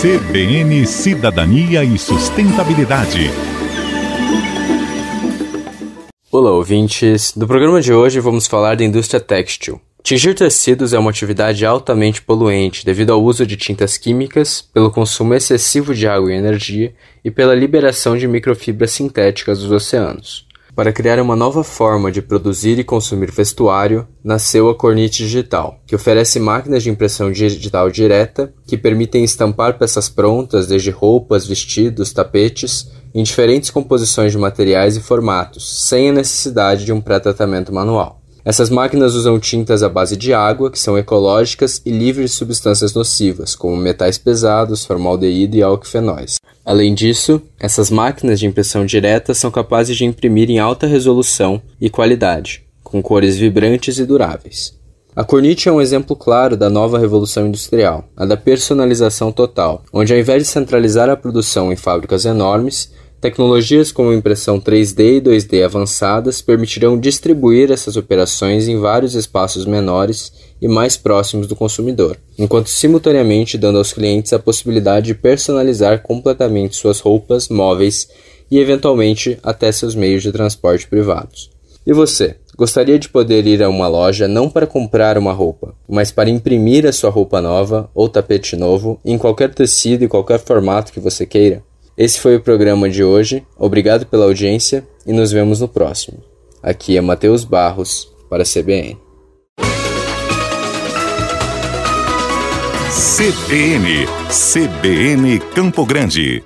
CBN Cidadania e Sustentabilidade. Olá, ouvintes! No programa de hoje vamos falar da indústria têxtil. Tingir tecidos é uma atividade altamente poluente devido ao uso de tintas químicas, pelo consumo excessivo de água e energia e pela liberação de microfibras sintéticas dos oceanos. Para criar uma nova forma de produzir e consumir vestuário, nasceu a Cornite Digital, que oferece máquinas de impressão digital direta que permitem estampar peças prontas, desde roupas, vestidos, tapetes, em diferentes composições de materiais e formatos, sem a necessidade de um pré-tratamento manual. Essas máquinas usam tintas à base de água, que são ecológicas e livres de substâncias nocivas, como metais pesados, formaldeído e alquifenóis. Além disso, essas máquinas de impressão direta são capazes de imprimir em alta resolução e qualidade, com cores vibrantes e duráveis. A Cornite é um exemplo claro da nova revolução industrial, a da personalização total, onde ao invés de centralizar a produção em fábricas enormes, Tecnologias como impressão 3D e 2D avançadas permitirão distribuir essas operações em vários espaços menores e mais próximos do consumidor, enquanto simultaneamente dando aos clientes a possibilidade de personalizar completamente suas roupas, móveis e eventualmente até seus meios de transporte privados. E você? Gostaria de poder ir a uma loja não para comprar uma roupa, mas para imprimir a sua roupa nova ou tapete novo em qualquer tecido e qualquer formato que você queira? Esse foi o programa de hoje. Obrigado pela audiência e nos vemos no próximo. Aqui é Matheus Barros para a CBN. CBN, CBN Campo Grande.